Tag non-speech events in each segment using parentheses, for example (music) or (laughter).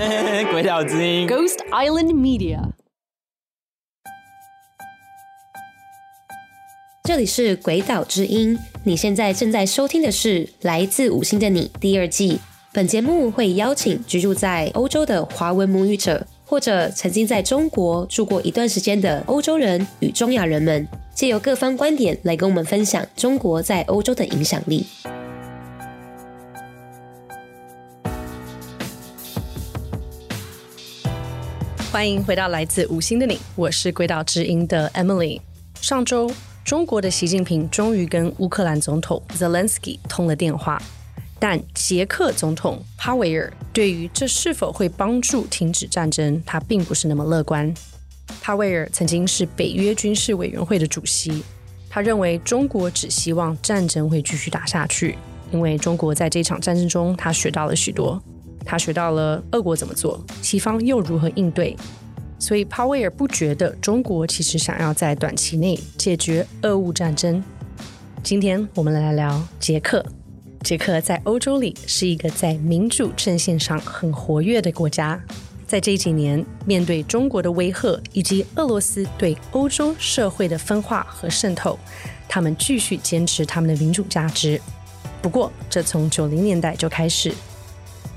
(laughs) 鬼岛之音，Ghost Island Media。这里是鬼岛之音，你现在正在收听的是《来自五星的你》第二季。本节目会邀请居住在欧洲的华文母语者，或者曾经在中国住过一段时间的欧洲人与中亚人们，借由各方观点来跟我们分享中国在欧洲的影响力。欢迎回到来自五星的你，我是鬼岛之音的 Emily。上周，中国的习近平终于跟乌克兰总统 Zelensky 通了电话，但捷克总统帕维尔对于这是否会帮助停止战争，他并不是那么乐观。帕维尔曾经是北约军事委员会的主席，他认为中国只希望战争会继续打下去，因为中国在这场战争中他学到了许多。他学到了俄国怎么做，西方又如何应对，所以帕维尔不觉得中国其实想要在短期内解决俄乌战争。今天我们来聊聊捷克。捷克在欧洲里是一个在民主阵线上很活跃的国家，在这几年面对中国的威吓以及俄罗斯对欧洲社会的分化和渗透，他们继续坚持他们的民主价值。不过，这从九零年代就开始。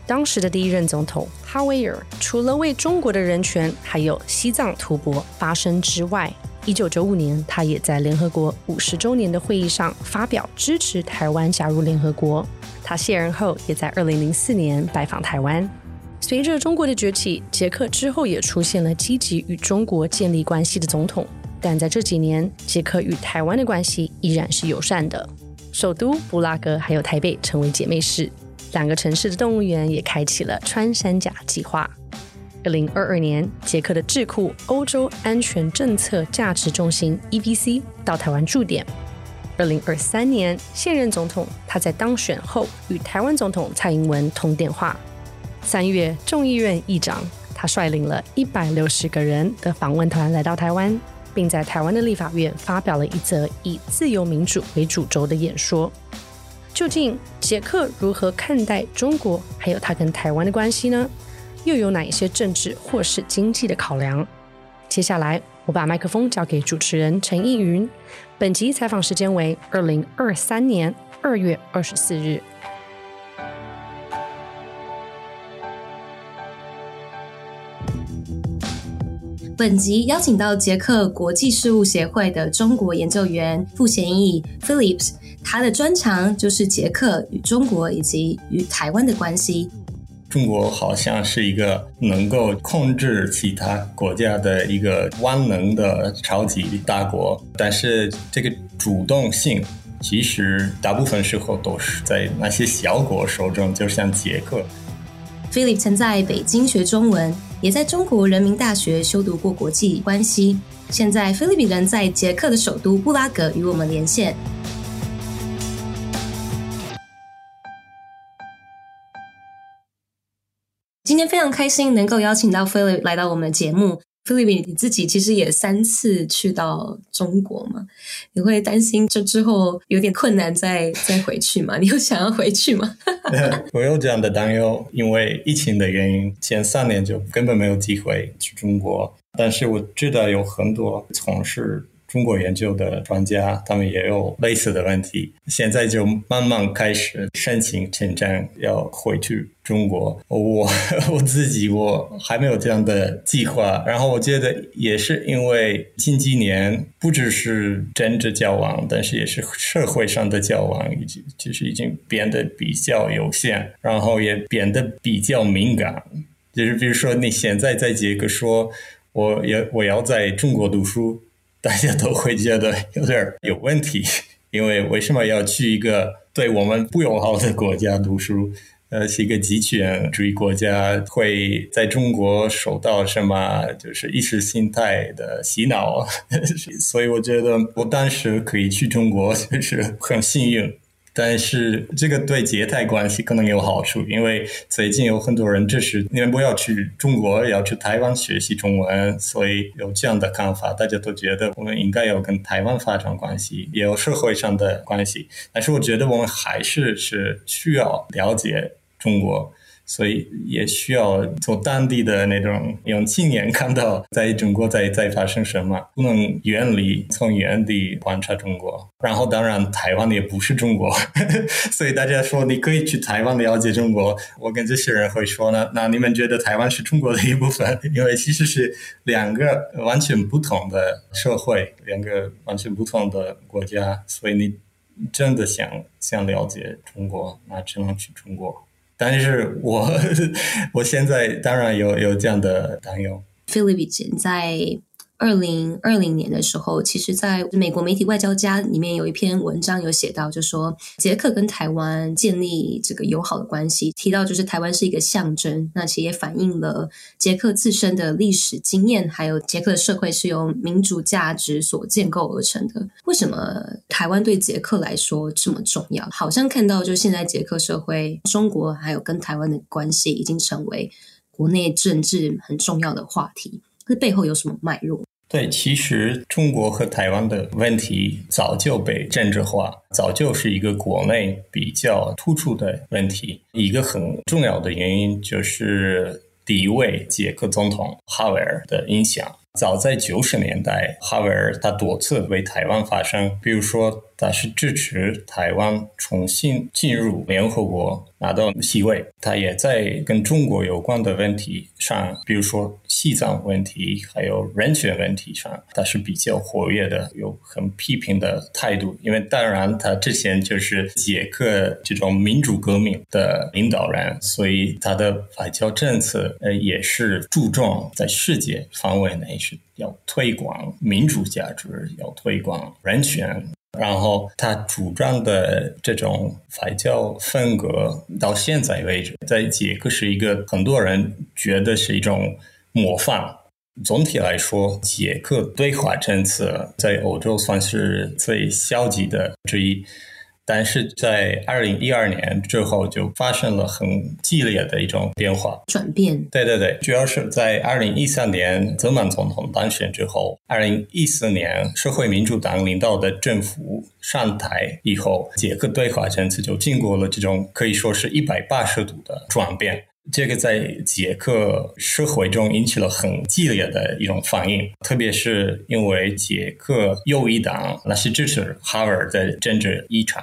当时的第一任总统哈维尔，除了为中国的人权还有西藏吐蕃发声之外，一九九五年，他也在联合国五十周年的会议上发表支持台湾加入联合国。他卸任后，也在二零零四年拜访台湾。随着中国的崛起，捷克之后也出现了积极与中国建立关系的总统。但在这几年，捷克与台湾的关系依然是友善的。首都布拉格还有台北成为姐妹市。两个城市的动物园也开启了穿山甲计划。二零二二年，捷克的智库欧洲安全政策价值中心 （EPC） 到台湾驻点。二零二三年，现任总统他在当选后与台湾总统蔡英文通电话。三月，众议院议长他率领了一百六十个人的访问团来到台湾，并在台湾的立法院发表了一则以自由民主为主轴的演说。究竟捷克如何看待中国，还有他跟台湾的关系呢？又有哪一些政治或是经济的考量？接下来我把麦克风交给主持人陈逸云。本集采访时间为二零二三年二月二十四日。本集邀请到捷克国际事务协会的中国研究员傅贤义 Philips。他的专长就是捷克与中国以及与台湾的关系。中国好像是一个能够控制其他国家的一个万能的超级大国，但是这个主动性其实大部分时候都是在那些小国手中，就像捷克。Philip 曾在北京学中文，也在中国人民大学修读过国际关系。现在，Philip 人在捷克的首都布拉格与我们连线。非常开心能够邀请到 Philip 来到我们的节目。Philip，你自己其实也三次去到中国嘛？你会担心这之后有点困难再 (laughs) 再回去吗？你有想要回去吗？(laughs) 我有这样的担忧，因为疫情的原因，前三年就根本没有机会去中国。但是我知道有很多从事。中国研究的专家，他们也有类似的问题，现在就慢慢开始申请签证，要回去中国。我 (laughs) 我自己我还没有这样的计划。然后我觉得也是因为近几年不只是政治交往，但是也是社会上的交往，已经就是已经变得比较有限，然后也变得比较敏感。就是比如说你现在在捷克说，我要我要在中国读书。大家都会觉得 (laughs) 有点有问题，(laughs) 因为为什么要去一个对我们不友好的国家读书？呃，是一个极权主义国家，会在中国受到什么就是意识形态的洗脑？(laughs) 所以我觉得我当时可以去中国，就是很幸运。但是这个对捷泰关系可能有好处，因为最近有很多人就是你们不要去中国，要去台湾学习中文，所以有这样的看法，大家都觉得我们应该要跟台湾发展关系，也有社会上的关系。但是我觉得我们还是是需要了解中国。所以也需要从当地的那种用亲眼看到在中国在在发生什么，不能远离从远地观察中国。然后当然台湾也不是中国，(laughs) 所以大家说你可以去台湾了解中国，我跟这些人会说呢，那你们觉得台湾是中国的一部分？因为其实是两个完全不同的社会，两个完全不同的国家，所以你真的想想了解中国，那只能去中国。但是我 (laughs) 我现在当然有有这样的担忧。菲律宾在二零二零年的时候，其实在美国媒体《外交家》里面有一篇文章有写到，就说捷克跟台湾建立这个友好的关系，提到就是台湾是一个象征，那其实也反映了捷克自身的历史经验，还有捷克的社会是由民主价值所建构而成的。为什么台湾对捷克来说这么重要？好像看到就现在捷克社会，中国还有跟台湾的关系已经成为国内政治很重要的话题，这背后有什么脉络？对，其实中国和台湾的问题早就被政治化，早就是一个国内比较突出的问题。一个很重要的原因就是第一位捷克总统哈维尔的影响。早在九十年代，哈维尔他多次为台湾发声，比如说他是支持台湾重新进入联合国。拿到席位，他也在跟中国有关的问题上，比如说西藏问题，还有人权问题上，他是比较活跃的，有很批评的态度。因为当然，他之前就是捷克这种民主革命的领导人，所以他的外交政策呃也是注重在世界范围内是要推广民主价值，要推广人权。然后他主张的这种外交风格，到现在为止，在捷克是一个很多人觉得是一种模范。总体来说，捷克对华政策在欧洲算是最消极的之一。但是在二零一二年之后，就发生了很激烈的一种变化，转变。对对对，主要是在二零一三年泽曼总统当选之后，二零一四年社会民主党领导的政府上台以后，捷克对华政策就经过了这种可以说是一百八十度的转变。这个在捷克社会中引起了很激烈的一种反应，特别是因为捷克右翼党那是支持哈维尔的政治立场，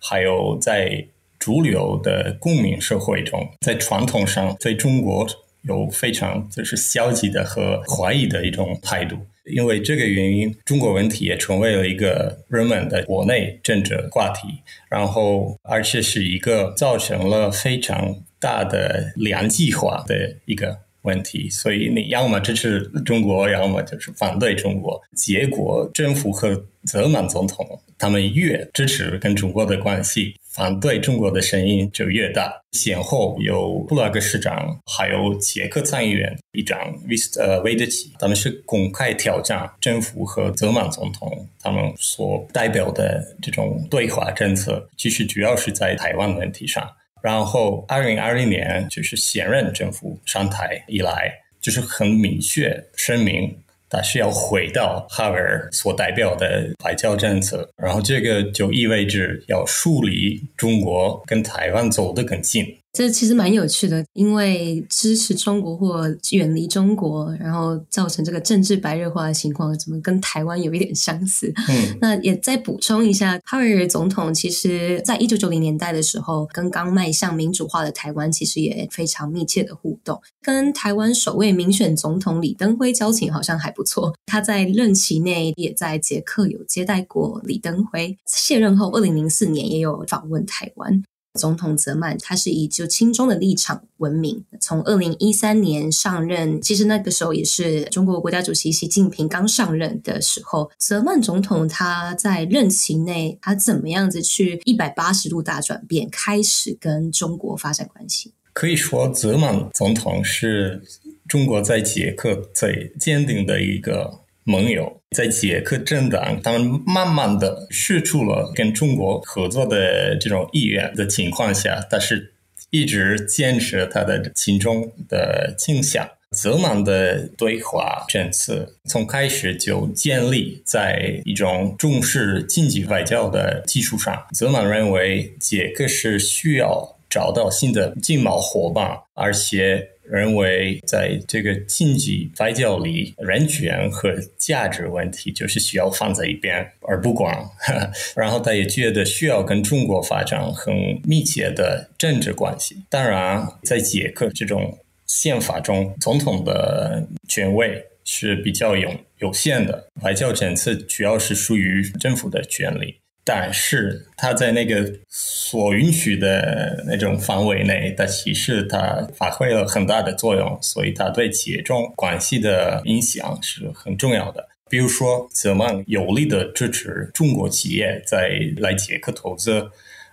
还有在主流的公民社会中，在传统上对中国有非常就是消极的和怀疑的一种态度。因为这个原因，中国问题也成为了一个人们的国内政治话题，然后而且是一个造成了非常。大的两极化的一个问题，所以你要么支持中国，要么就是反对中国。结果政府和泽曼总统他们越支持跟中国的关系，反对中国的声音就越大。先后有布拉格市长，还有捷克参议员议长维斯呃维德奇，他们是公开挑战政府和泽曼总统他们所代表的这种对华政策，其实主要是在台湾问题上。然后，二零二零年就是现任政府上台以来，就是很明确声明，他是要回到哈维尔所代表的外交政策。然后，这个就意味着要树立中国，跟台湾走得更近。这其实蛮有趣的，因为支持中国或远离中国，然后造成这个政治白热化的情况，怎么跟台湾有一点相似？嗯，那也再补充一下，哈维尔总统其实在一九九零年代的时候，跟刚迈向民主化的台湾其实也非常密切的互动，跟台湾首位民选总统李登辉交情好像还不错。他在任期内也在捷克有接待过李登辉，卸任后二零零四年也有访问台湾。总统泽曼他是以就亲中的立场闻名，从二零一三年上任，其实那个时候也是中国国家主席习近平刚上任的时候。泽曼总统他在任期内，他怎么样子去一百八十度大转变，开始跟中国发展关系？可以说，泽曼总统是中国在捷克最坚定的一个。盟友在捷克政党，他们慢慢的释出了跟中国合作的这种意愿的情况下，他是一直坚持他的亲中的倾向。泽曼的对华政策从开始就建立在一种重视经济外交的基础上。泽曼认为捷克是需要找到新的经贸伙伴，而且认为在这个经济外交里，人权和价值问题就是需要放在一边而不管。(laughs) 然后他也觉得需要跟中国发展很密切的政治关系。当然，在捷克这种宪法中，总统的权威是比较有有限的，外交政策主要是属于政府的权力。但是他在那个所允许的那种范围内，他其实他发挥了很大的作用，所以他对企业中关系的影响是很重要的。比如说，泽曼有力的支持中国企业在来捷克投资，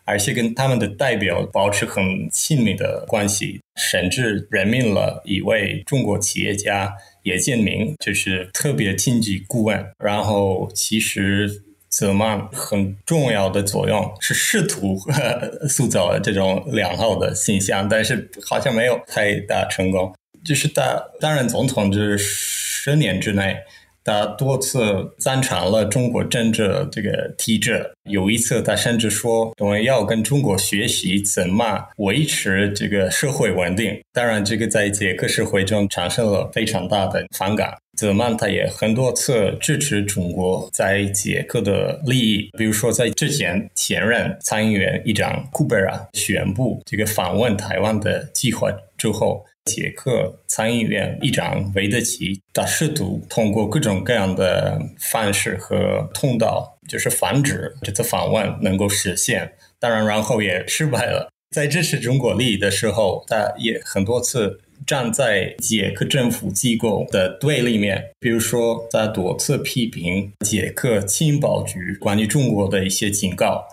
而且跟他们的代表保持很亲密的关系，甚至任命了一位中国企业家叶建明，就是特别经济顾问。然后，其实。泽曼很重要的作用是试图 (laughs) 塑造这种良好的形象，但是好像没有太大成功。就是他担任总统就是十年之内，他多次赞成了中国政治这个体制。有一次，他甚至说：“我们要跟中国学习怎么维持这个社会稳定。”当然，这个在捷克社会中产生了非常大的反感。泽曼他也很多次支持中国在捷克的利益，比如说在之前前任参议员议长库贝拉宣布这个访问台湾的计划之后，捷克参议院议长韦德奇他试图通过各种各样的方式和通道，就是防止这次访问能够实现。当然，然后也失败了。在支持中国利益的时候，他也很多次。站在捷克政府机构的对立面，比如说，他多次批评捷克情报局关于中国的一些警告。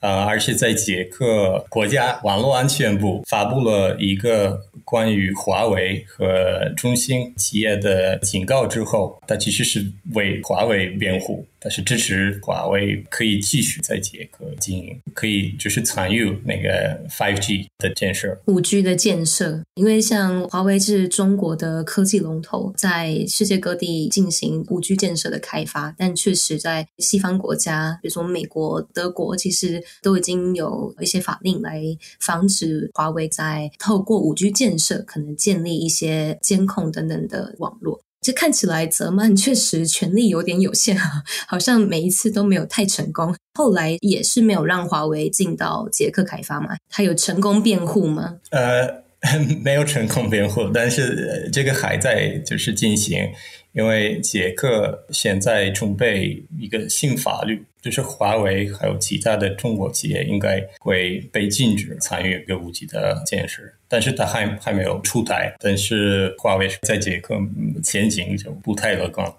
呃，而是在捷克国家网络安全部发布了一个关于华为和中兴企业的警告之后，他其实是为华为辩护，但是支持华为可以继续在捷克经营，可以就是参与那个 5G 的建设、五 G 的建设。因为像华为是中国的科技龙头，在世界各地进行五 G 建设的开发，但确实在西方国家，比如说美国、德国，其实。都已经有一些法令来防止华为在透过五 G 建设可能建立一些监控等等的网络。这看起来泽曼确实权力有点有限啊，好像每一次都没有太成功。后来也是没有让华为进到捷克开发嘛？他有成功辩护吗？呃，(laughs) 没有成功辩护，但是这个还在就是进行。因为捷克现在准备一个新法律，就是华为还有其他的中国企业应该会被禁止参与一个五 G 的建设，但是它还还没有出台。但是华为在捷克前景就不太乐观。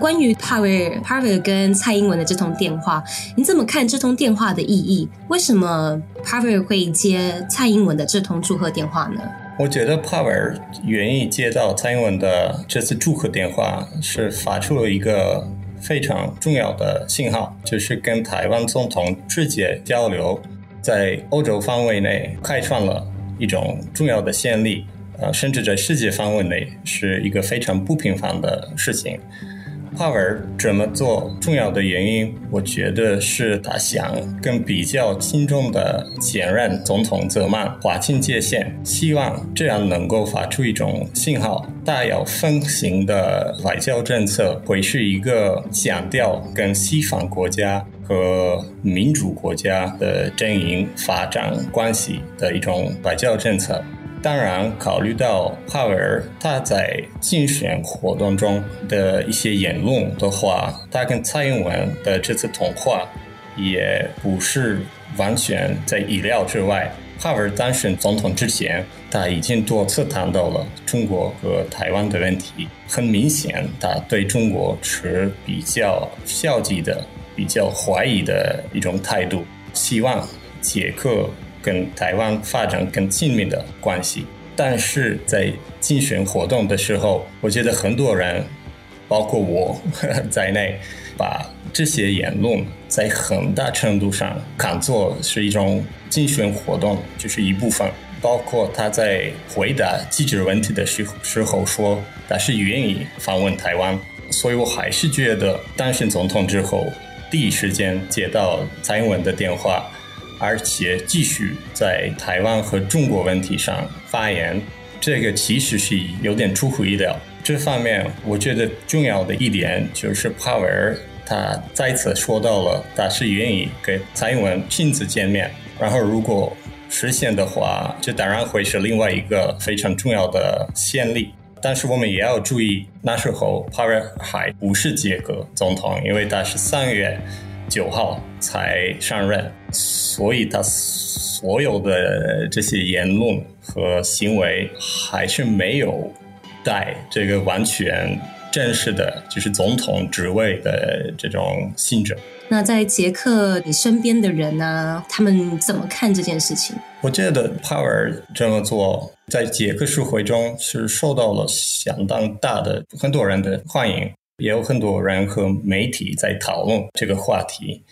关于帕维尔、帕维尔跟蔡英文的这通电话，你怎么看这通电话的意义？为什么帕维尔会接蔡英文的这通祝贺电话呢？我觉得帕维尔愿意接到蔡英文的这次祝贺电话，是发出了一个非常重要的信号，就是跟台湾总统直接交流，在欧洲范围内开创了一种重要的先例，呃，甚至在世界范围内是一个非常不平凡的事情。帕维尔这么做重要的原因，我觉得是他想跟比较轻重的前任总统泽曼划清界限，希望这样能够发出一种信号：大有风行的外交政策会是一个强调跟西方国家和民主国家的阵营发展关系的一种外交政策。当然，考虑到帕维尔他在竞选活动中的一些言论的话，他跟蔡英文的这次通话也不是完全在意料之外。帕维尔当选总统之前，他已经多次谈到了中国和台湾的问题。很明显，他对中国持比较消极的、比较怀疑的一种态度，希望捷克。跟台湾发展更亲密的关系，但是在竞选活动的时候，我觉得很多人，包括我 (laughs) 在内，把这些言论在很大程度上看作是一种竞选活动，就是一部分。包括他在回答记者问题的时时候说，他是愿意访问台湾，所以我还是觉得当选总统之后。第一时间接到蔡英文的电话，而且继续在台湾和中国问题上发言，这个其实是有点出乎意料。这方面，我觉得重要的一点就是帕维尔他再次说到了，他是愿意跟蔡英文亲自见面。然后，如果实现的话，这当然会是另外一个非常重要的先例。但是我们也要注意，那时候帕维尔还不是捷克总统，因为他是三月九号才上任，所以他所有的这些言论和行为还是没有带这个完全正式的，就是总统职位的这种性质。那在捷克，你身边的人呢、啊？他们怎么看这件事情？我觉得帕维尔这么做，在捷克社会中是受到了相当大的很多人的欢迎，也有很多人和媒体在讨论这个话题。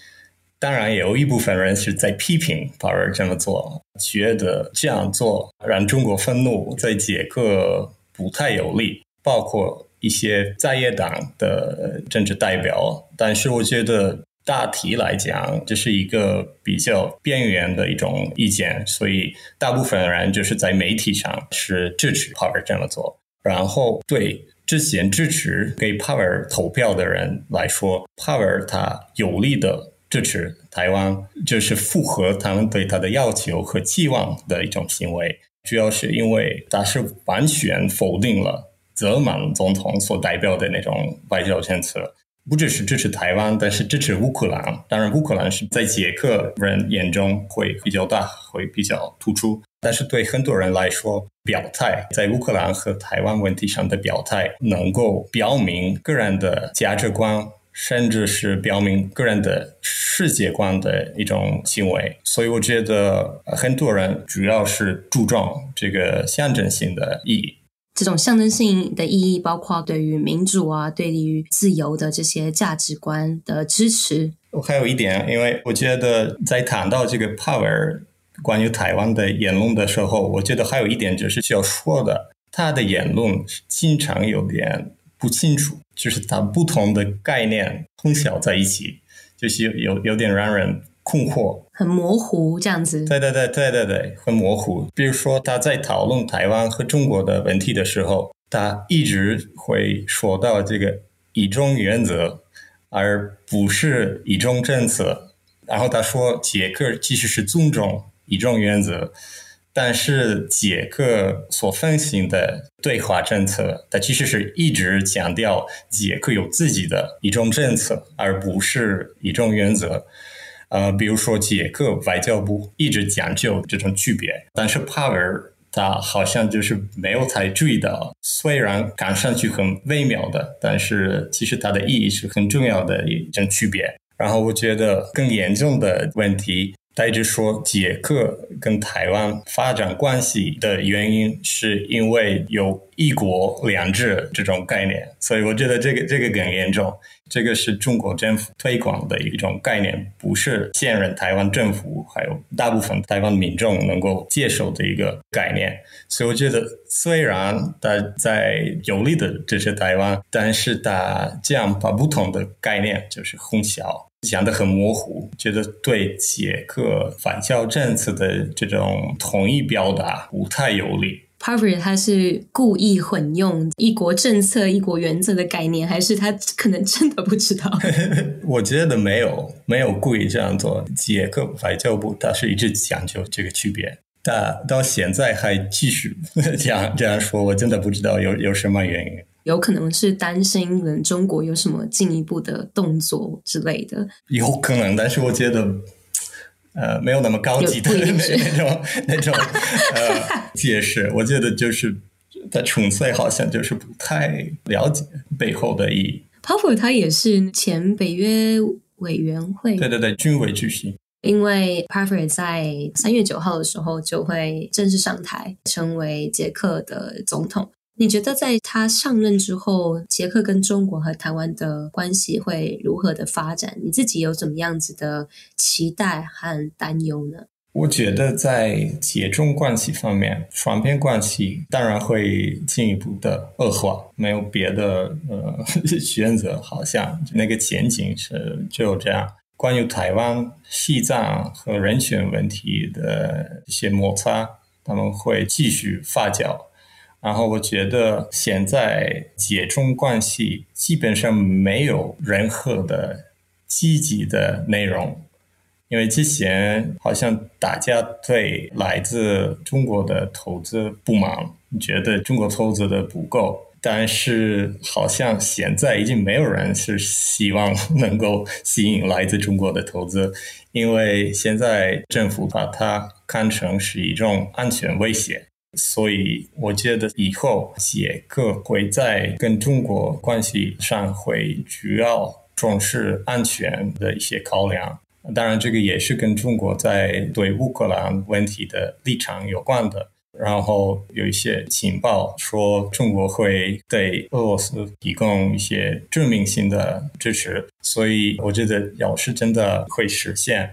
当然，也有一部分人是在批评帕尔这么做，觉得这样做让中国愤怒，在捷克不太有利，包括一些在野党的政治代表。但是，我觉得。大体来讲，这是一个比较边缘的一种意见，所以大部分人就是在媒体上是支持帕尔这么做。然后对之前支持给帕维尔投票的人来说，帕维尔他有力的支持台湾，就是符合他们对他的要求和期望的一种行为。主要是因为他是完全否定了泽满总统所代表的那种外交政策。不只是支持台湾，但是支持乌克兰。当然，乌克兰是在捷克人眼中会比较大，会比较突出。但是对很多人来说，表态在乌克兰和台湾问题上的表态，能够表明个人的价值观，甚至是表明个人的世界观的一种行为。所以，我觉得很多人主要是注重这个象征性的意义。这种象征性的意义，包括对于民主啊、对于自由的这些价值观的支持。我还有一点，因为我觉得在谈到这个帕维尔关于台湾的言论的时候，我觉得还有一点就是需要说的，他的言论经常有点不清楚，就是他不同的概念混淆在一起，就是有有有点让人。困惑，很模糊，这样子。对对对对对对，很模糊。比如说，他在讨论台湾和中国的问题的时候，他一直会说到这个一中原则，而不是一中政策。然后他说，捷克其实是尊重一中原则，但是捷克所奉行的对华政策，它其实是一直强调捷克有自己的一中政策，而不是一中原则。呃，比如说捷克外交部一直讲究这种区别，但是帕维尔他好像就是没有太注意到，虽然看上去很微妙的，但是其实它的意义是很重要的一种区别。然后我觉得更严重的问题。他一直说，捷克跟台湾发展关系的原因是因为有一国两制这种概念，所以我觉得这个这个更严重。这个是中国政府推广的一种概念，不是现任台湾政府还有大部分台湾民众能够接受的一个概念。所以我觉得，虽然他在有力的支持台湾，但是他这样把不同的概念就是混淆。讲得很模糊，觉得对捷克反教政策的这种统一表达不太有利。帕维尔他是故意混用一国政策、一国原则的概念，还是他可能真的不知道？(laughs) 我觉得没有，没有故意这样做。捷克外交部他是一直讲究这个区别，但到现在还继续 (laughs) 这样这样说，我真的不知道有有什么原因。有可能是担心，可能中国有什么进一步的动作之类的。有可能，但是我觉得，呃，没有那么高级的那那种那种呃解释。我觉得就是他纯粹好像就是不太了解背后的意义。p o p e r 他也是前北约委员会，对对对，军委主席。因为 p o p e r 在三月九号的时候就会正式上台，成为捷克的总统。你觉得在他上任之后，捷克跟中国和台湾的关系会如何的发展？你自己有怎么样子的期待和担忧呢？我觉得在捷中关系方面，双边关系当然会进一步的恶化，没有别的呃 (laughs) 选择，好像那个前景是就这样。关于台湾、西藏和人权问题的一些摩擦，他们会继续发酵。然后我觉得现在解中关系基本上没有任何的积极的内容。因为之前好像大家对来自中国的投资不满，觉得中国投资的不够，但是好像现在已经没有人是希望能够吸引来自中国的投资，因为现在政府把它看成是一种安全威胁，所以我觉得以后捷克会在跟中国关系上会主要重视安全的一些考量。当然，这个也是跟中国在对乌克兰问题的立场有关的。然后有一些情报说，中国会对俄罗斯提供一些致命性的支持。所以，我觉得要是真的会实现，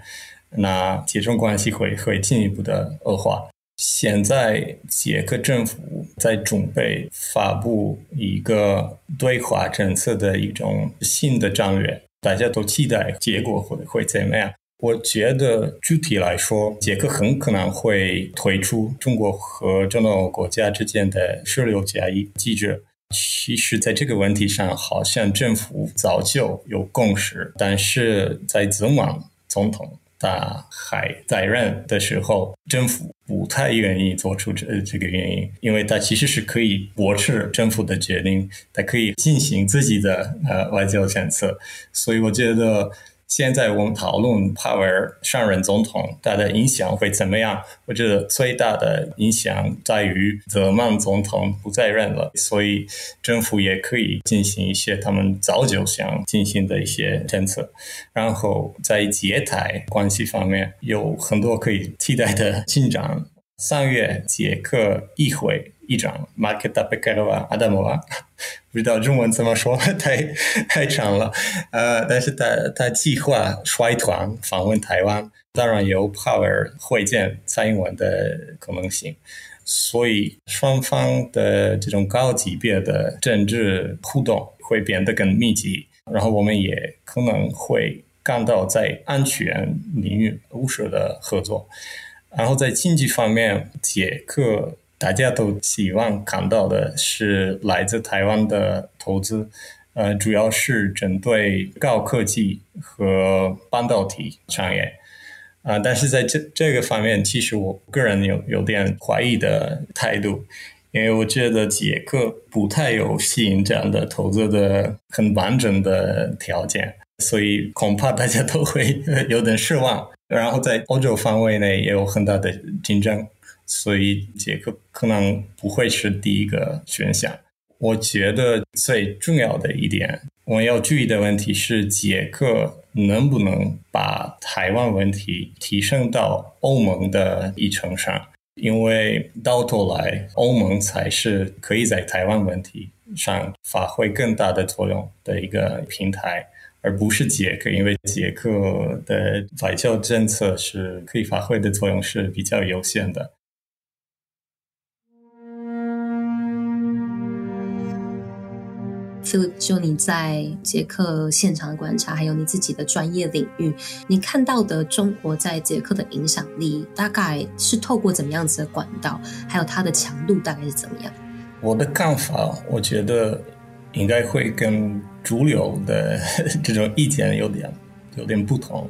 那捷中关系会会进一步的恶化。现在，捷克政府在准备发布一个对华政策的一种新的战略。大家都期待结果会会怎么样？我觉得具体来说，捷克很可能会推出中国和这种国家之间的十六加一机制。其实，在这个问题上，好像政府早就有共识，但是在泽连总统。他还在任的时候，政府不太愿意做出这这个原因，因为他其实是可以驳斥政府的决定，他可以进行自己的呃外交政策，所以我觉得。现在我们讨论帕维尔上任总统，他的影响会怎么样？我觉得最大的影响在于泽曼总统不在任了，所以政府也可以进行一些他们早就想进行的一些政策。然后在捷台关系方面，有很多可以替代的进展。上月，捷克议会。议长马克塔贝盖罗娃阿达莫娃，不知道中文怎么说，太 (laughs) 太长了。呃，但是他他计划率团访问台湾，当然有帕维尔会见蔡英文的可能性。所以双方的这种高级别的政治互动会变得更密集，然后我们也可能会看到在安全领域务实的合作。然后在经济方面，捷克。大家都希望看到的是来自台湾的投资，呃，主要是针对高科技和半导体产业，啊、但是在这这个方面，其实我个人有有点怀疑的态度，因为我觉得捷克不太有吸引这样的投资的很完整的条件，所以恐怕大家都会有点失望。然后在欧洲范围内也有很大的竞争。所以捷克可能不会是第一个选项。我觉得最重要的一点，我要注意的问题是，捷克能不能把台湾问题提升到欧盟的议程上？因为到头来，欧盟才是可以在台湾问题上发挥更大的作用的一个平台，而不是捷克。因为捷克的外交政策是可以发挥的作用是比较有限的。就就你在捷克现场的观察，还有你自己的专业领域，你看到的中国在捷克的影响力，大概是透过怎么样子的管道，还有它的强度大概是怎么样？我的看法，我觉得应该会跟主流的 (laughs) 这种意见有点有点不同，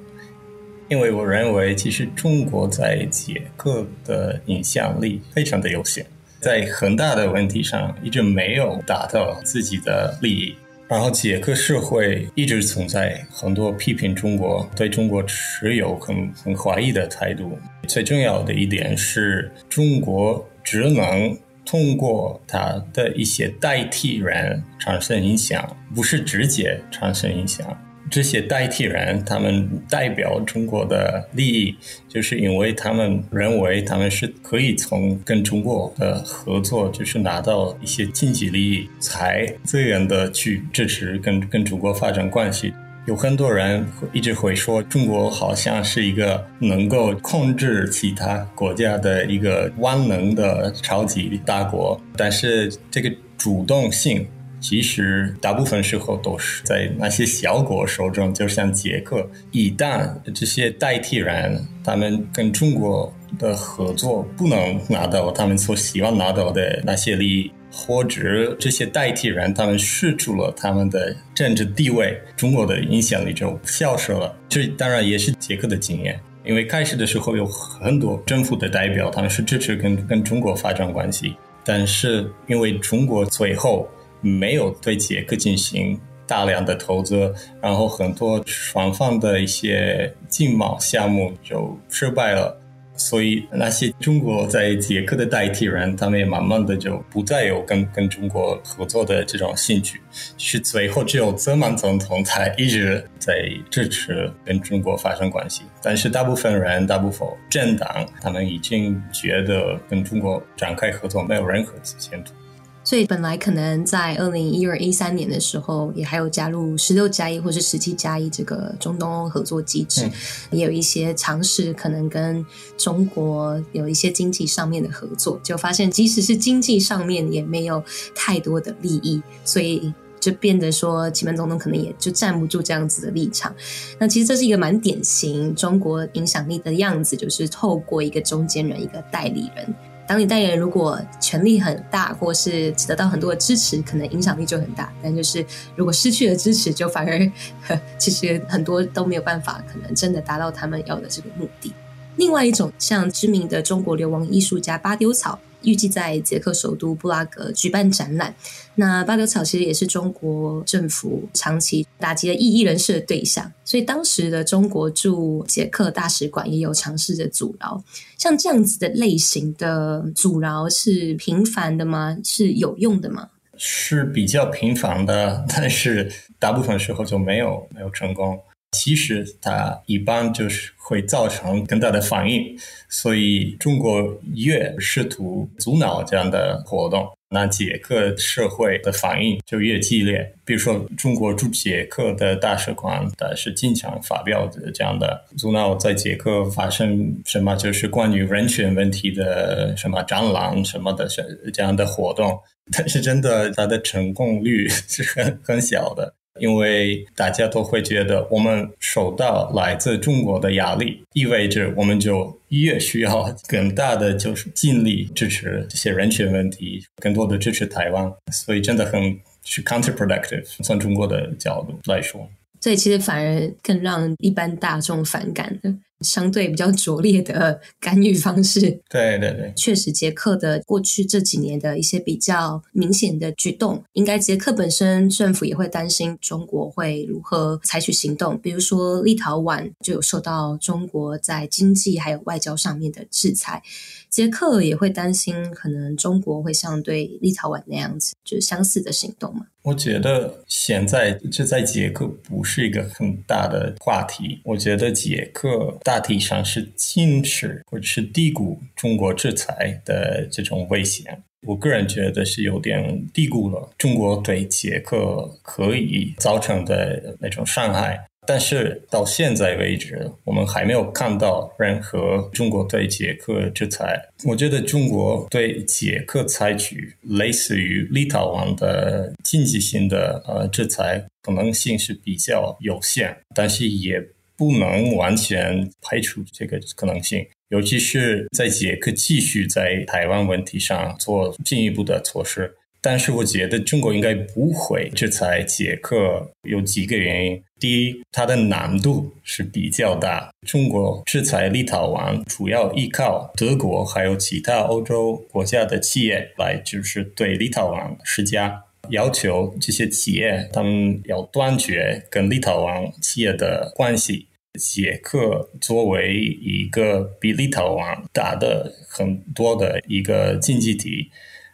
因为我认为其实中国在捷克的影响力非常的有限。在很大的问题上一直没有达到自己的利益，然后捷克社会一直存在很多批评中国、对中国持有很很怀疑的态度。最重要的一点是中国只能通过他的一些代替人产生影响，不是直接产生影响。这些代替人，他们代表中国的利益，就是因为他们认为他们是可以从跟中国的合作，就是拿到一些经济利益，才自愿的去支持跟跟中国发展关系。有很多人一直会说中国好像是一个能够控制其他国家的一个万能的超级大国，但是这个主动性其实大部分时候都是在那些小国手中，就像捷克。一旦这些代替人他们跟中国的合作不能拿到他们所希望拿到的那些利益。或者这些代替人，他们失去了他们的政治地位，中国的影响力就消失了。这当然也是捷克的经验，因为开始的时候有很多政府的代表，他们是支持跟跟中国发展关系，但是因为中国最后没有对捷克进行大量的投资，然后很多双方的一些经贸项目就失败了。所以那些中国在捷克的代替人，他们也慢慢的就不再有跟跟中国合作的这种兴趣，是最后只有泽曼总统才一直在支持跟中国发生关系。但是大部分人、大部分政党，他们已经觉得跟中国展开合作没有任何前途。所以本来可能在二零一二一三年的时候，也还有加入十六加一或是十七加一这个中东欧合作机制，嗯、也有一些尝试可能跟中国有一些经济上面的合作，就发现即使是经济上面也没有太多的利益，所以就变得说，吉门总统可能也就站不住这样子的立场。那其实这是一个蛮典型中国影响力的样子，就是透过一个中间人，一个代理人。当你代言人如果权力很大，或是得到很多的支持，可能影响力就很大。但就是如果失去了支持，就反而呵其实很多都没有办法，可能真的达到他们要的这个目的。另外一种像知名的中国流亡艺术家巴丢草。预计在捷克首都布拉格举办展览。那巴丢草其实也是中国政府长期打击的异议人士的对象，所以当时的中国驻捷克大使馆也有尝试着阻挠。像这样子的类型的阻挠是频繁的吗？是有用的吗？是比较频繁的，但是大部分时候就没有没有成功。其实它一般就是会造成更大的反应，所以中国越试图阻挠这样的活动，那捷克社会的反应就越激烈。比如说，中国驻捷克的大使馆，它是经常发表的这样的阻挠在捷克发生什么，就是关于人权问题的什么展览什么的这样的活动，但是真的它的成功率是很很小的。因为大家都会觉得，我们受到来自中国的压力，意味着我们就越需要更大的就是尽力支持这些人权问题，更多的支持台湾，所以真的很是 counterproductive，从中国的角度来说。所以其实反而更让一般大众反感的。相对比较拙劣的干预方式，对对对，确实，捷克的过去这几年的一些比较明显的举动，应该捷克本身政府也会担心中国会如何采取行动。比如说，立陶宛就有受到中国在经济还有外交上面的制裁，捷克也会担心可能中国会像对立陶宛那样子，就是相似的行动嘛。我觉得现在这在捷克不是一个很大的话题。我觉得捷克大体上是轻视或者是低估中国制裁的这种危险。我个人觉得是有点低估了中国对捷克可以造成的那种伤害。但是到现在为止，我们还没有看到任何中国对捷克制裁。我觉得中国对捷克采取类似于立陶宛的经济性的呃制裁可能性是比较有限，但是也不能完全排除这个可能性。尤其是在捷克继续在台湾问题上做进一步的措施。但是我觉得中国应该不会制裁捷克，有几个原因。第一，它的难度是比较大。中国制裁立陶宛，主要依靠德国还有其他欧洲国家的企业来，就是对立陶宛施加要求，这些企业他们要断绝跟立陶宛企业的关系。捷克作为一个比立陶宛大的很多的一个经济体，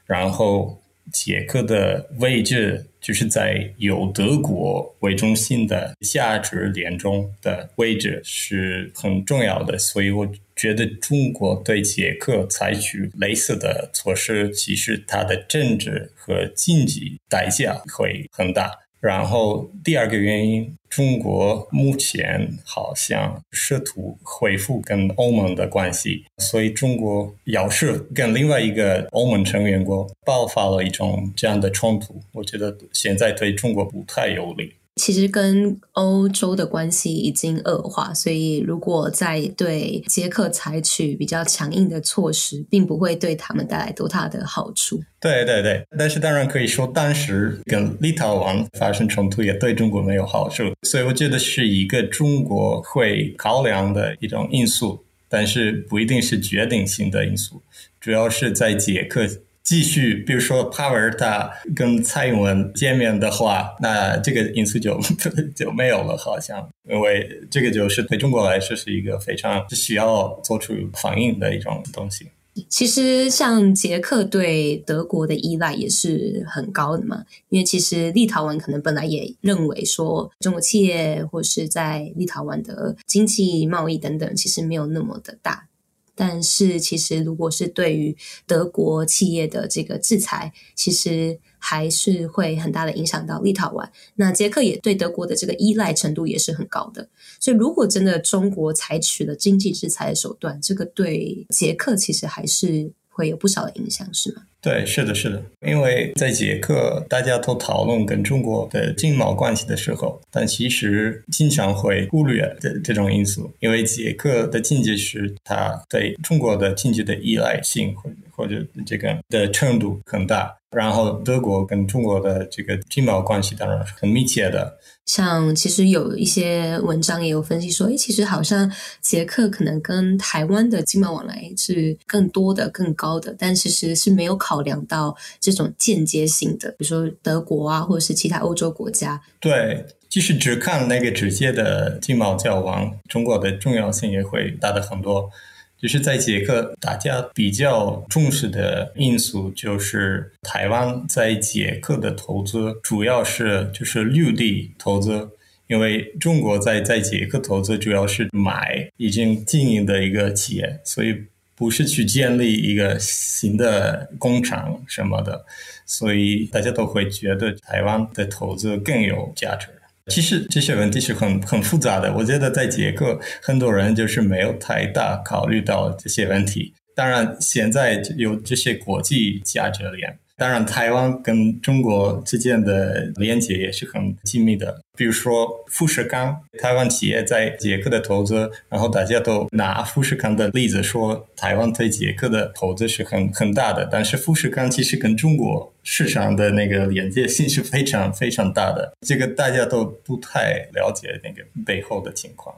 然后。捷克的位置就是在有德国为中心的价值链中的位置是很重要的，所以我觉得中国对捷克采取类似的措施，其实它的政治和经济代价会很大。然后第二个原因，中国目前好像试图恢复跟欧盟的关系，所以中国要是跟另外一个欧盟成员国爆发了一种这样的冲突，我觉得现在对中国不太有利。其实跟欧洲的关系已经恶化，所以如果再对捷克采取比较强硬的措施，并不会对他们带来多大的好处。对对对，但是当然可以说，当时跟立陶宛发生冲突也对中国没有好处，所以我觉得是一个中国会考量的一种因素，但是不一定是决定性的因素，主要是在捷克。继续，比如说帕尔他跟蔡英文见面的话，那这个因素就 (laughs) 就没有了，好像，因为这个就是对中国来说是一个非常需要做出反应的一种东西。其实，像捷克对德国的依赖也是很高的嘛，因为其实立陶宛可能本来也认为说，中国企业或是在立陶宛的经济贸易等等，其实没有那么的大。但是，其实如果是对于德国企业的这个制裁，其实还是会很大的影响到立陶宛。那捷克也对德国的这个依赖程度也是很高的。所以，如果真的中国采取了经济制裁的手段，这个对捷克其实还是会有不少的影响，是吗？对，是的，是的，因为在捷克，大家都讨论跟中国的经贸关系的时候，但其实经常会忽略的这种因素，因为捷克的经济是它对中国的经济的依赖性或或者这个的程度很大。然后德国跟中国的这个经贸关系当然是很密切的。像其实有一些文章也有分析说，诶，其实好像捷克可能跟台湾的经贸往来是更多的、更高的，但其实是没有考量到这种间接性的，比如说德国啊，或者是其他欧洲国家。对，即使只看那个直接的经贸交往，中国的重要性也会大的很多。就是在捷克，大家比较重视的因素就是台湾在捷克的投资，主要是就是绿地投资，因为中国在在捷克投资主要是买已经经营的一个企业，所以不是去建立一个新的工厂什么的，所以大家都会觉得台湾的投资更有价值。其实这些问题是很很复杂的，我觉得在捷克很多人就是没有太大考虑到这些问题。当然，现在有这些国际价值链。当然，台湾跟中国之间的连接也是很紧密的。比如说富士康，台湾企业在捷克的投资，然后大家都拿富士康的例子说，台湾对捷克的投资是很很大的。但是富士康其实跟中国市场的那个连接性是非常非常大的，这个大家都不太了解那个背后的情况。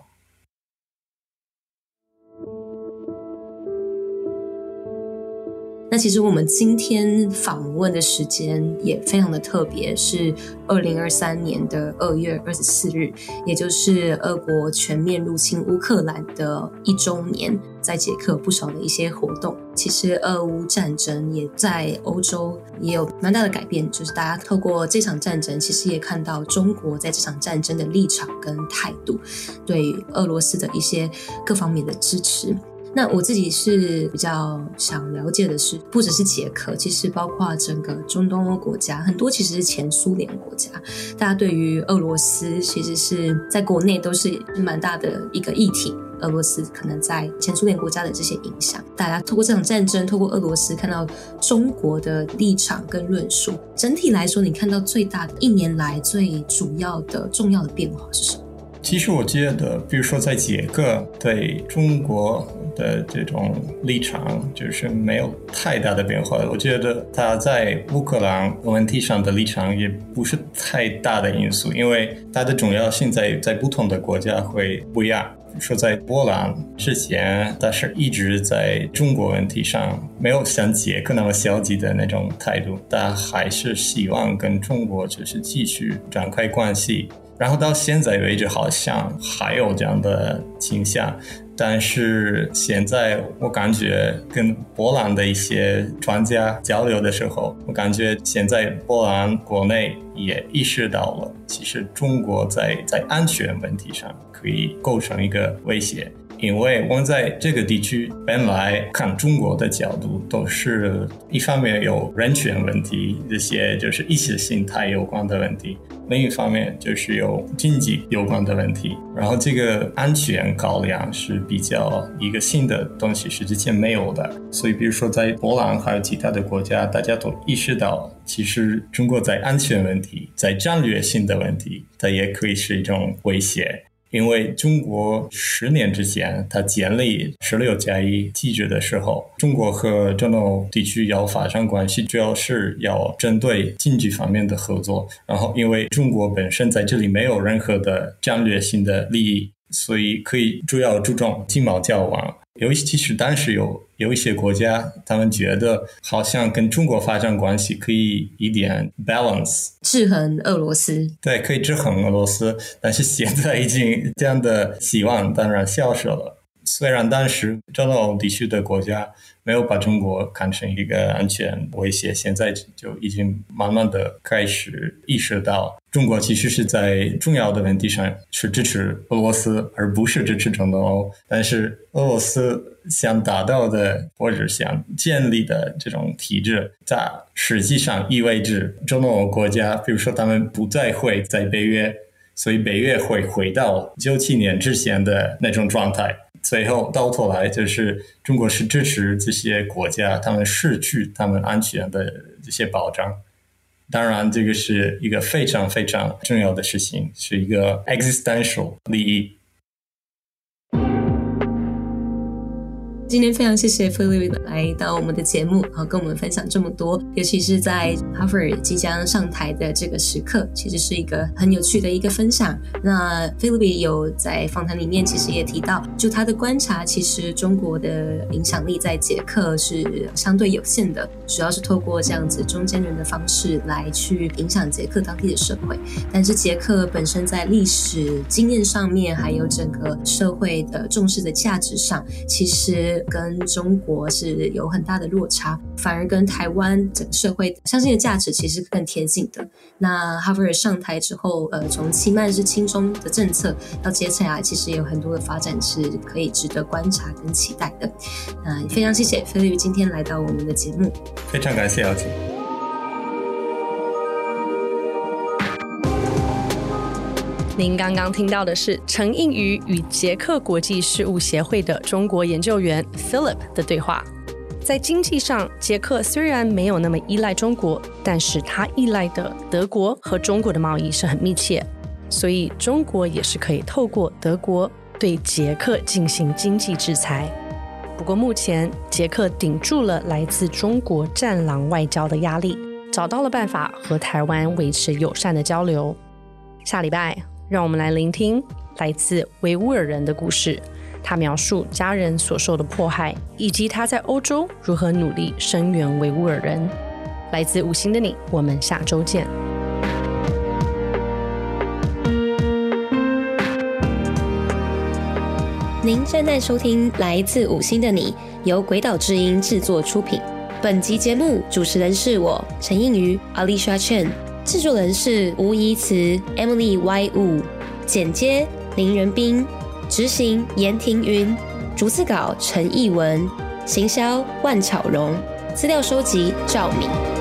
那其实我们今天访问的时间也非常的特别，是二零二三年的二月二十四日，也就是俄国全面入侵乌克兰的一周年，在捷克不少的一些活动。其实俄乌战争也在欧洲也有蛮大的改变，就是大家透过这场战争，其实也看到中国在这场战争的立场跟态度，对俄罗斯的一些各方面的支持。那我自己是比较想了解的是，不只是捷克，其实包括整个中东欧国家，很多其实是前苏联国家，大家对于俄罗斯其实是在国内都是蛮大的一个议题。俄罗斯可能在前苏联国家的这些影响，大家透过这场战争，透过俄罗斯看到中国的立场跟论述。整体来说，你看到最大的一年来最主要的重要的变化是什么？其实我觉得，比如说在捷克对中国的这种立场，就是没有太大的变化。我觉得他在乌克兰问题上的立场也不是太大的因素，因为它的重要性在在不同的国家会不一样。说在波兰之前，他是一直在中国问题上没有像捷克那么消极的那种态度，但还是希望跟中国就是继续展开关系。然后到现在为止，好像还有这样的倾向，但是现在我感觉跟波兰的一些专家交流的时候，我感觉现在波兰国内也意识到了，其实中国在在安全问题上可以构成一个威胁。因为我们在这个地区本来看中国的角度，都是一方面有人权问题，这些就是意识形态有关的问题；另一方面就是有经济有关的问题。然后这个安全考量是比较一个新的东西，是之前没有的。所以，比如说在波兰还有其他的国家，大家都意识到，其实中国在安全问题、在战略性的问题，它也可以是一种威胁。因为中国十年之前，它建立十六加一机制的时候，中国和中东地区要发生关系，主要是要针对经济方面的合作。然后，因为中国本身在这里没有任何的战略性的利益，所以可以主要注重经贸交往。尤其是当时有有一些国家，他们觉得好像跟中国发展关系可以一点 balance 制衡俄罗斯，对，可以制衡俄罗斯。但是现在已经这样的希望当然消失了。虽然当时中东欧地区的国家没有把中国看成一个安全威胁，现在就已经慢慢的开始意识到，中国其实是在重要的问题上是支持俄罗斯，而不是支持中东欧。但是俄罗斯想达到的或者想建立的这种体制，它实际上意味着中东欧国家，比如说他们不再会在北约，所以北约会回到九七年之前的那种状态。最后到头来，就是中国是支持这些国家，他们失去他们安全的这些保障。当然，这个是一个非常非常重要的事情，是一个 existential 利益。今天非常谢谢 Philip 来到我们的节目，然后跟我们分享这么多，尤其是在 h a r v a r 即将上台的这个时刻，其实是一个很有趣的一个分享。那 Philip 有在访谈里面其实也提到，就他的观察，其实中国的影响力在捷克是相对有限的，主要是透过这样子中间人的方式来去影响捷克当地的社会。但是捷克本身在历史经验上面，还有整个社会的重视的价值上，其实。跟中国是有很大的落差，反而跟台湾整个社会相信的价值其实更贴近的。那哈弗尔上台之后，呃，从期慢是轻中的政策到接下来，其实有很多的发展是可以值得观察跟期待的。嗯、非常谢谢菲利今天来到我们的节目，非常感谢姚姐。您刚刚听到的是陈映妤与捷克国际事务协会的中国研究员 Philip 的对话。在经济上，捷克虽然没有那么依赖中国，但是它依赖的德国和中国的贸易是很密切，所以中国也是可以透过德国对捷克进行经济制裁。不过目前，捷克顶住了来自中国战狼外交的压力，找到了办法和台湾维持友善的交流。下礼拜。让我们来聆听来自维吾尔人的故事。他描述家人所受的迫害，以及他在欧洲如何努力声援维吾尔人。来自五星的你，我们下周见。您正在收听《来自五星的你》，由鬼岛之音制作出品。本集节目主持人是我陈映瑜 Alicia Chen。制作人是吴怡慈、Emily Y Wu，剪接林仁斌，执行严庭云，逐字稿陈艺文，行销万巧荣，资料收集赵敏。